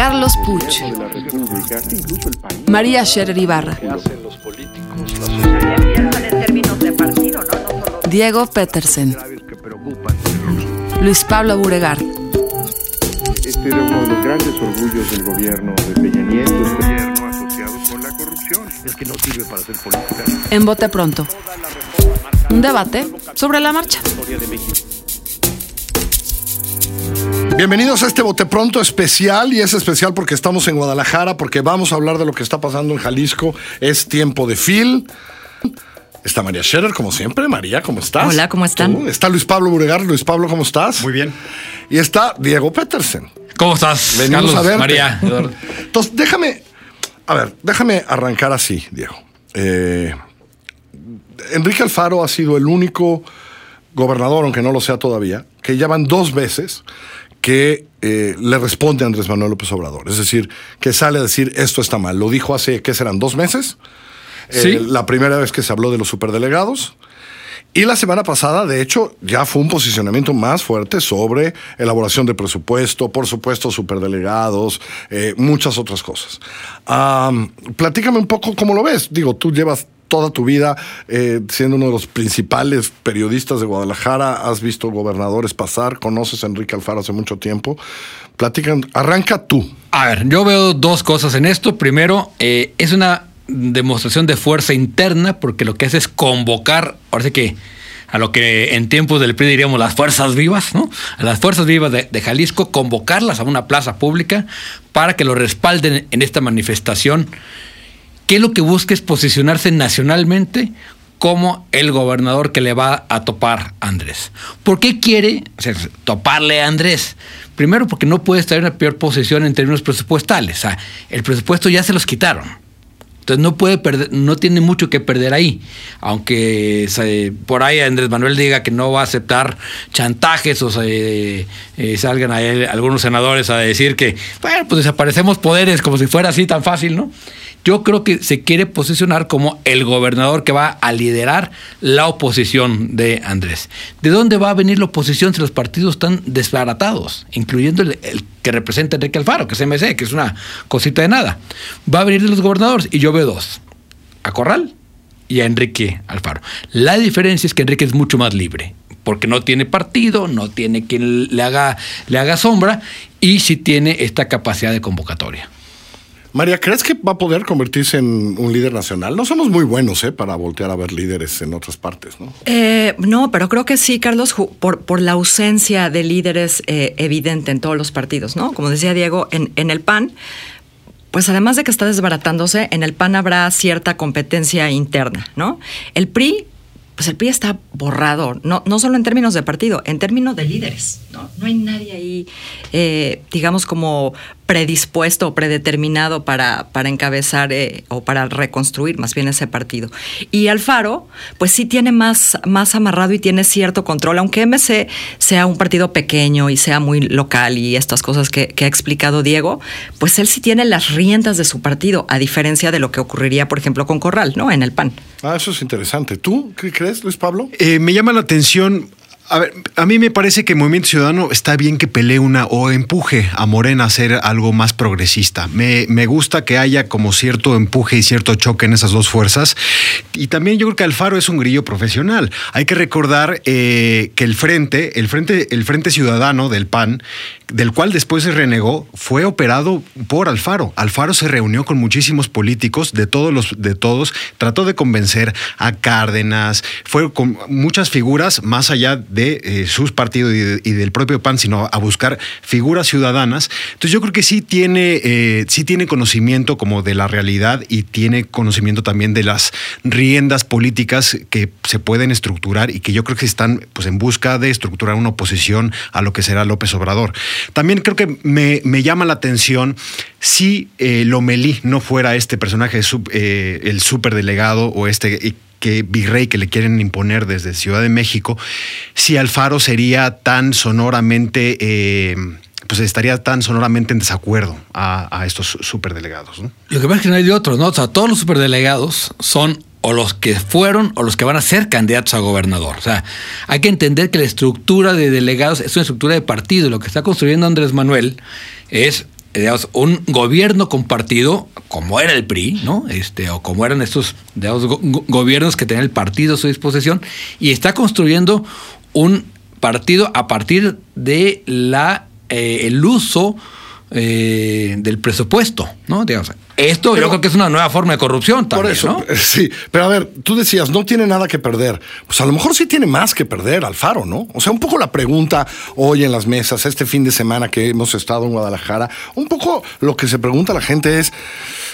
Carlos Puch, María Scherer Ibarra, Diego Petersen, Luis Pablo Buregar. Este era uno de los grandes orgullos del gobierno de Peña Nieto. Gobierno asociado con la corrupción. Es que no sirve para hacer política. En Bote Pronto. Un debate sobre la marcha. Bienvenidos a este Bote Pronto especial y es especial porque estamos en Guadalajara, porque vamos a hablar de lo que está pasando en Jalisco. Es tiempo de Phil. Está María Scherer, como siempre. María, ¿cómo estás? Hola, ¿cómo están? Tú. Está Luis Pablo Buregar. Luis Pablo, ¿cómo estás? Muy bien. Y está Diego Petersen. ¿Cómo estás? Venimos Carlos, a verte. María. Entonces, déjame, a ver, déjame arrancar así, Diego. Eh, Enrique Alfaro ha sido el único gobernador, aunque no lo sea todavía, que ya van dos veces que eh, le responde a Andrés Manuel López Obrador. Es decir, que sale a decir esto está mal. Lo dijo hace, ¿qué serán? ¿Dos meses? Eh, la primera vez que se habló de los superdelegados. Y la semana pasada, de hecho, ya fue un posicionamiento más fuerte sobre elaboración de presupuesto, por supuesto, superdelegados, eh, muchas otras cosas. Am, platícame un poco cómo lo ves. Digo, tú llevas toda tu vida eh, siendo uno de los principales periodistas de Guadalajara, has visto gobernadores pasar, conoces a Enrique Alfaro hace mucho tiempo. Platican, arranca tú. A ver, yo veo dos cosas en esto. Primero, eh, es una demostración de fuerza interna porque lo que hace es convocar, ahora sí que a lo que en tiempos del PRI diríamos las fuerzas vivas, ¿no? A las fuerzas vivas de, de Jalisco, convocarlas a una plaza pública para que lo respalden en esta manifestación que lo que busca es posicionarse nacionalmente como el gobernador que le va a topar a Andrés. ¿Por qué quiere toparle a Andrés? Primero porque no puede estar en la peor posición en términos presupuestales. O sea, el presupuesto ya se los quitaron. Entonces no puede perder, no tiene mucho que perder ahí. Aunque por ahí Andrés Manuel diga que no va a aceptar chantajes o se, eh, salgan ahí algunos senadores a decir que, bueno, pues desaparecemos poderes como si fuera así tan fácil, ¿no? Yo creo que se quiere posicionar como el gobernador que va a liderar la oposición de Andrés. ¿De dónde va a venir la oposición si los partidos están desbaratados? Incluyendo el que representa a Enrique Alfaro, que es MC, que es una cosita de nada. Va a venir de los gobernadores y yo veo dos. A Corral y a Enrique Alfaro. La diferencia es que Enrique es mucho más libre, porque no tiene partido, no tiene quien le haga, le haga sombra y sí tiene esta capacidad de convocatoria. María, ¿crees que va a poder convertirse en un líder nacional? No somos muy buenos ¿eh? para voltear a ver líderes en otras partes, ¿no? Eh, no, pero creo que sí, Carlos, por, por la ausencia de líderes eh, evidente en todos los partidos, ¿no? Como decía Diego, en, en el PAN, pues además de que está desbaratándose, en el PAN habrá cierta competencia interna, ¿no? El PRI, pues el PRI está borrado, no, no solo en términos de partido, en términos de líderes, ¿no? No hay nadie ahí, eh, digamos, como predispuesto o predeterminado para, para encabezar eh, o para reconstruir más bien ese partido. Y Alfaro, pues sí tiene más, más amarrado y tiene cierto control, aunque MC sea un partido pequeño y sea muy local y estas cosas que, que ha explicado Diego, pues él sí tiene las riendas de su partido, a diferencia de lo que ocurriría, por ejemplo, con Corral, ¿no? En el PAN. Ah, eso es interesante. ¿Tú qué crees, Luis Pablo? Eh, me llama la atención. A ver, a mí me parece que Movimiento Ciudadano está bien que pelee una o empuje a Morena a ser algo más progresista. Me, me gusta que haya como cierto empuje y cierto choque en esas dos fuerzas. Y también yo creo que Alfaro es un grillo profesional. Hay que recordar eh, que el frente, el frente, el frente ciudadano del PAN, del cual después se renegó, fue operado por Alfaro. Alfaro se reunió con muchísimos políticos de todos los, de todos, trató de convencer a Cárdenas, fue con muchas figuras más allá de de eh, sus partidos y, del propio PAN, sino a buscar figuras ciudadanas. Entonces yo creo que sí tiene, eh, sí tiene conocimiento como de la realidad y tiene conocimiento también de las riendas políticas que se pueden estructurar y que yo creo que están pues, en busca de estructurar una oposición a lo que será López Obrador. También creo que me, llama la atención si eh, Lomelí no fuera este personaje, el superdelegado o este que virrey que le quieren imponer desde Ciudad de México, si Alfaro sería tan sonoramente, eh, pues estaría tan sonoramente en desacuerdo a, estos superdelegados. Lo que pasa es que no hay de otros, ¿no? O sea, todos los superdelegados son o los que fueron o los que van a ser candidatos a gobernador. O sea, hay que entender que la estructura de delegados es una estructura de partido. Lo que está construyendo Andrés Manuel es digamos, un gobierno compartido, como era el PRI, ¿no? Este, o como eran estos gobiernos que tenían el partido a su disposición, y está construyendo un partido a partir de la eh, el uso eh, del presupuesto, ¿no? Digamos, esto yo creo que es una nueva forma de corrupción también, por eso, ¿no? Eh, sí, pero a ver, tú decías, no tiene nada que perder. Pues a lo mejor sí tiene más que perder Alfaro, ¿no? O sea, un poco la pregunta hoy en las mesas, este fin de semana que hemos estado en Guadalajara, un poco lo que se pregunta la gente es,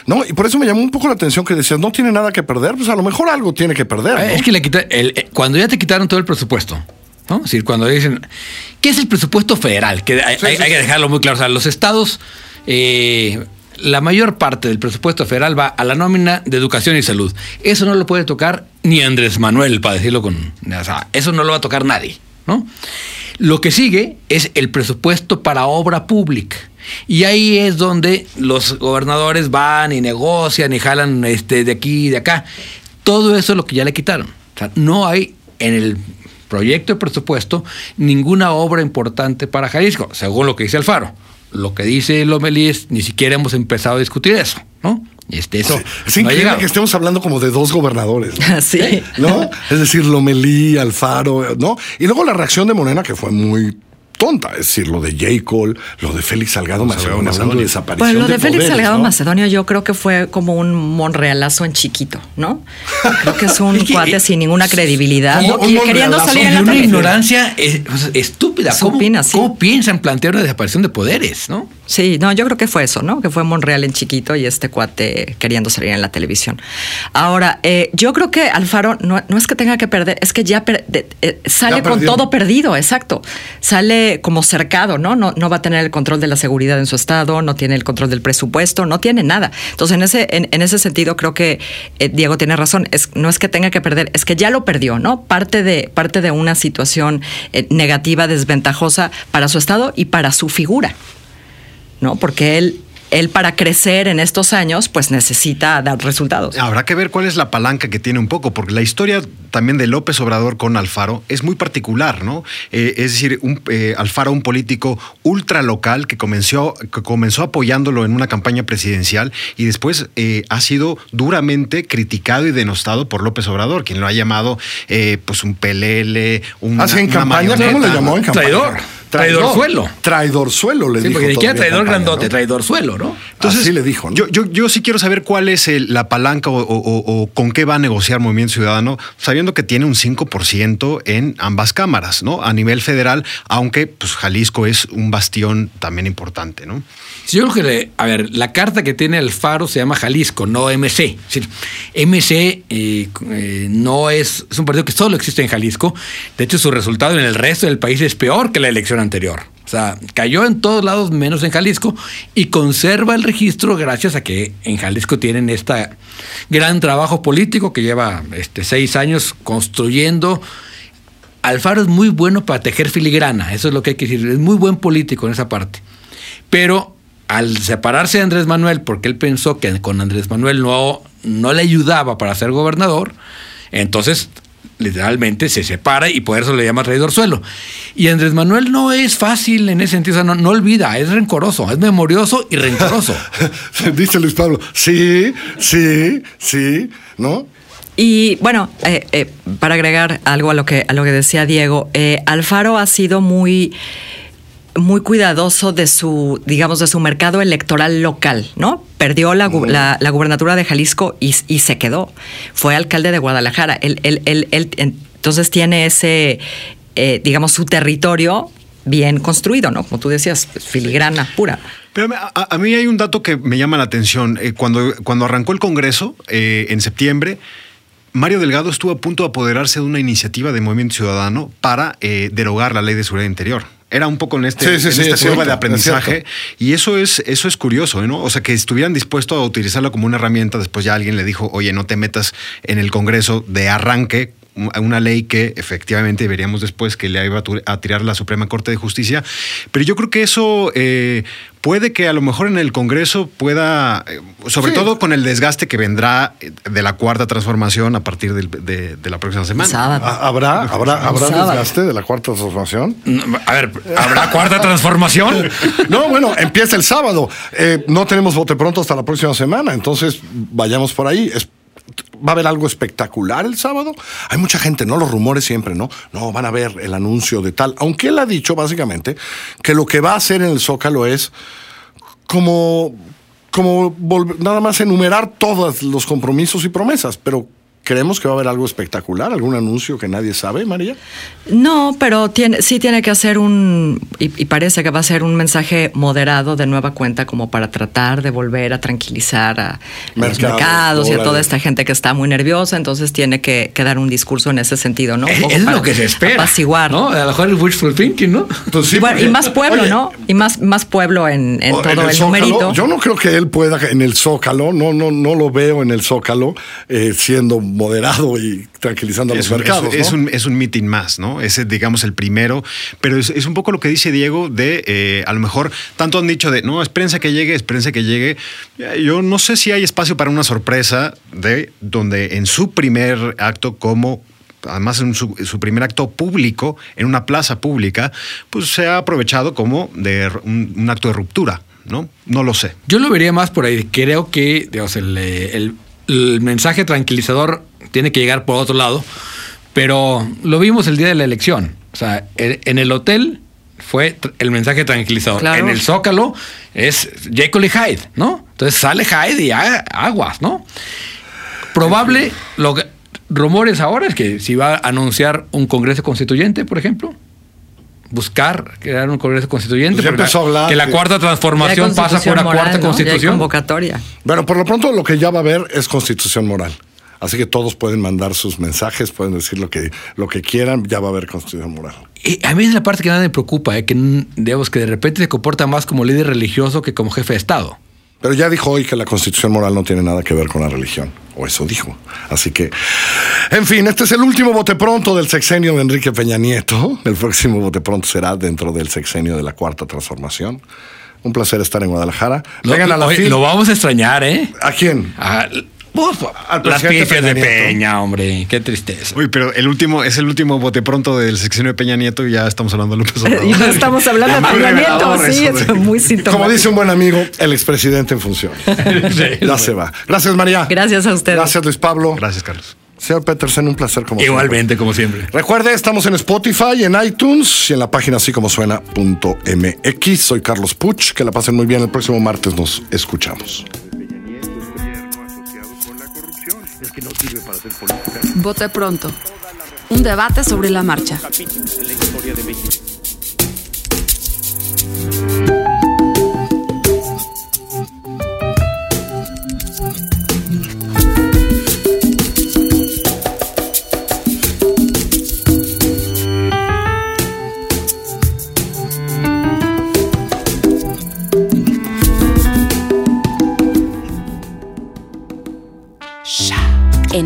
¿no? Y por eso me llamó un poco la atención que decías, no tiene nada que perder, pues a lo mejor algo tiene que perder. Es que le quita, eh, cuando ya te quitaron todo el presupuesto, ¿no? Es decir, cuando dicen, ¿qué es el presupuesto federal? Que hay, que dejarlo muy claro. O sea, los estados eh, la mayor parte del presupuesto federal va a la nómina de educación y salud. Eso no lo puede tocar ni Andrés Manuel, para decirlo con... O sea, eso no lo va a tocar nadie, ¿no? Lo que sigue es el presupuesto para obra pública. Y ahí es donde los gobernadores van y negocian y jalan este, de aquí y de acá. Todo eso es lo que ya le quitaron. No hay en el proyecto de presupuesto ninguna obra importante para Jalisco, según lo que dice Alfaro lo que dice Lomelí es, ni siquiera hemos empezado a discutir eso, ¿no? Este, eso es increíble que estemos hablando como de dos gobernadores. Sí. ¿No? Es decir, Lomelí, Alfaro, ¿no? Y luego la reacción de Morena, que fue muy tonta. Es decir, lo de J. Cole, lo de Félix Salgado Macedonio, hablando de desaparición. Bueno, lo de, Félix Salgado Macedonio yo creo que fue como un monrealazo en chiquito, ¿no? Creo que es un cuate sin ninguna credibilidad. y queriendo salir en la una ignorancia estúpida. ¿Cómo, ¿Cómo piensan plantear una desaparición de poderes, no? Sí, no, yo creo que fue eso, ¿no? Que fue Monreal en chiquito y este cuate queriendo salir en la televisión. Ahora, eh, yo creo que Alfaro no, es que tenga que perder, es que ya eh, sale con todo perdido, exacto. Sale como cercado, ¿no? ¿no? Va a tener el control de la seguridad en su estado, no tiene el control del presupuesto, no tiene nada. Entonces, en ese, en, ese sentido, creo que eh, Diego tiene razón. No es que tenga que perder, es que ya lo perdió, ¿no? Parte de, parte de una situación negativa, desventajosa para su estado y para su figura. ¿no? Porque él él para crecer en estos años, pues necesita dar resultados. Habrá que ver cuál es la palanca que tiene un poco, porque la historia también de López Obrador con Alfaro es muy particular, ¿no? Eh, es decir, un, eh, Alfaro, un político ultra local que comenzó, que comenzó apoyándolo en una campaña presidencial y después eh, ha sido duramente criticado y denostado por López Obrador, quien lo ha llamado pues un pelele, un. ¿Ah, en campaña? ¿Cómo le llamó en campaña? Traidor. Traidor suelo. Traidor suelo, le sí, dijo. Porque ni traidor grandote, traidor suelo, ¿no? Entonces, sí le dijo. Yo, yo, yo, sí quiero saber cuál es la palanca o, con qué va a negociar Movimiento Ciudadano, sabiendo que tiene un 5% en ambas cámaras, ¿no? A nivel federal, aunque pues, Jalisco es un bastión también importante, ¿no? Sí, yo creo que, a ver, la carta que tiene el Faro se llama Jalisco, no MC. Es decir, MC eh, eh, no es, es un partido que solo existe en Jalisco. De hecho, su resultado en el resto del país es peor que la elección anterior. O sea, cayó en todos lados menos en Jalisco y conserva el registro gracias a que en Jalisco tienen este gran trabajo político que lleva este, seis años construyendo. Alfaro es muy bueno para tejer filigrana, eso es lo que hay que decir, es muy buen político en esa parte. Pero al separarse de Andrés Manuel, porque él pensó que con Andrés Manuel no, no le ayudaba para ser gobernador, entonces literalmente se separa y por eso le llama traidor suelo. Y Andrés Manuel no es fácil en ese sentido, o sea, no, olvida, es rencoroso, es memorioso y rencoroso. Dice Luis Pablo, sí, sí, sí, ¿no? Y bueno, eh, eh, para agregar algo a lo que, a lo que decía Diego, eh, Alfaro ha sido muy muy cuidadoso de su, digamos, de su mercado electoral local, ¿no? Perdió la, la, gubernatura de Jalisco y, se quedó. Fue alcalde de Guadalajara. Él, él, él, entonces tiene ese, eh, digamos, su territorio bien construido, ¿no? Como tú decías, filigrana pura. Pero a, a, mí hay un dato que me llama la atención. Eh, cuando, cuando arrancó el Congreso eh, en septiembre, Mario Delgado estuvo a punto de apoderarse de una iniciativa de Movimiento Ciudadano para eh, derogar la ley de seguridad interior. Era un poco en, este, Sí, sí, en sí, esta es cierto, de es aprendizaje. Y eso es, eso es curioso, ¿no? O sea, que estuvieran dispuestos a utilizarlo como una herramienta. Después ya alguien le dijo, oye, no te metas en el Congreso de arranque una ley que efectivamente veríamos después que le iba a tirar la Suprema Corte de Justicia. Pero yo creo que eso eh, puede que a lo mejor en el Congreso pueda, eh, sobre Sí. todo con el desgaste que vendrá eh, de la cuarta transformación a partir del- de, de la próxima semana. Sábado. ¿Ha- ¿Habrá, habrá, habrá desgaste de la cuarta transformación? A ver, ¿habrá cuarta transformación? No, bueno, empieza el sábado. Eh, no tenemos bote pronto hasta la próxima semana, entonces vayamos por ahí. Es- ¿Va a haber algo espectacular el sábado? Hay mucha gente, ¿no? Los rumores siempre, ¿no? No, van a ver el anuncio de tal. Aunque él ha dicho, básicamente, que lo que va a hacer en el Zócalo es como, como nada más enumerar todos los compromisos y promesas, pero creemos que va a haber algo espectacular, algún anuncio que nadie sabe, María. No, pero tiene, sí tiene que hacer un, y, y parece que va a ser un mensaje moderado de nueva cuenta como para tratar de volver a tranquilizar a los Mercados, y a toda esta gente que está muy nerviosa, entonces tiene que, que dar un discurso en ese sentido, ¿no? Es, poco es para lo que se espera. Apaciguar. ¿no? A lo mejor el wishful thinking, ¿no? Pues sí, Y, bueno, y porque- más pueblo, Oye, ¿no? Y más, más pueblo en, todo el, Zócalo, numerito. Yo no creo que él pueda en el Zócalo, no, no, no lo veo en el Zócalo eh, siendo moderado y tranquilizando a los Es un, mercados. es- es un, es un meeting más, ¿no? Ese, digamos, el primero. Pero es, es un poco lo que dice Diego de, eh, a lo mejor, tanto han dicho de, no, espérense que llegue, espérense que llegue. Yo no sé si hay espacio para una sorpresa de donde en su primer acto como además en su, su primer acto público, en una plaza pública, pues se ha aprovechado como de un, un acto de ruptura, ¿no? No lo sé. Yo lo vería más por ahí. Creo que digamos, el, eh, el- el mensaje tranquilizador tiene que llegar por otro lado, pero lo vimos el día de la elección. O sea, en, el hotel fue el mensaje tranquilizador. Claro. En el Zócalo es Jekyll y Hyde, ¿no? Entonces sale Hyde y aguas, ¿no? Probable, lo que- rumores ahora es que si va a anunciar un Congreso Constituyente, por ejemplo, buscar crear un Congreso Constituyente, Pues empezó a hablar que la cuarta transformación pasa por la moral, cuarta ¿no? Ya hay constitución. convocatoria. Bueno, por lo pronto lo que ya va a haber es constitución moral. Así que todos pueden mandar sus mensajes, pueden decir lo que, lo que quieran, ya va a haber constitución moral. Y a mí es la parte que nada me preocupa, eh, que digamos que de repente se comporta más como líder religioso que como jefe de Estado. Pero ya dijo hoy que la constitución moral no tiene nada que ver con la religión, o eso dijo. Así que, en fin, este es el último bote pronto del sexenio de Enrique Peña Nieto. El próximo bote pronto será dentro del sexenio de la cuarta transformación. Un placer estar en Guadalajara. Vengan a la oye, lo vamos a extrañar, ¿eh? ¿A quién? A- Al las pifias de Peña hombre. Qué tristeza. Uy, pero el último, es el último bote pronto del sexenio de Peña Nieto y ya estamos hablando de López Obrador. Y no estamos hablando de Peña Nieto, sí, eso de- es muy sintomático. Como dice un buen amigo, el expresidente en funciones. ya se va. Gracias, María. Gracias a ustedes. Gracias, Luis Pablo. Gracias, Carlos. Señor Petersen, un placer como siempre. Igualmente, como siempre. Recuerde, estamos en Spotify, en iTunes y en la página así como suena.mx. Soy Carlos Puch. Que la pasen muy bien. El próximo martes nos escuchamos. Que no sirve para hacer política. Vote pronto. Un debate sobre la marcha.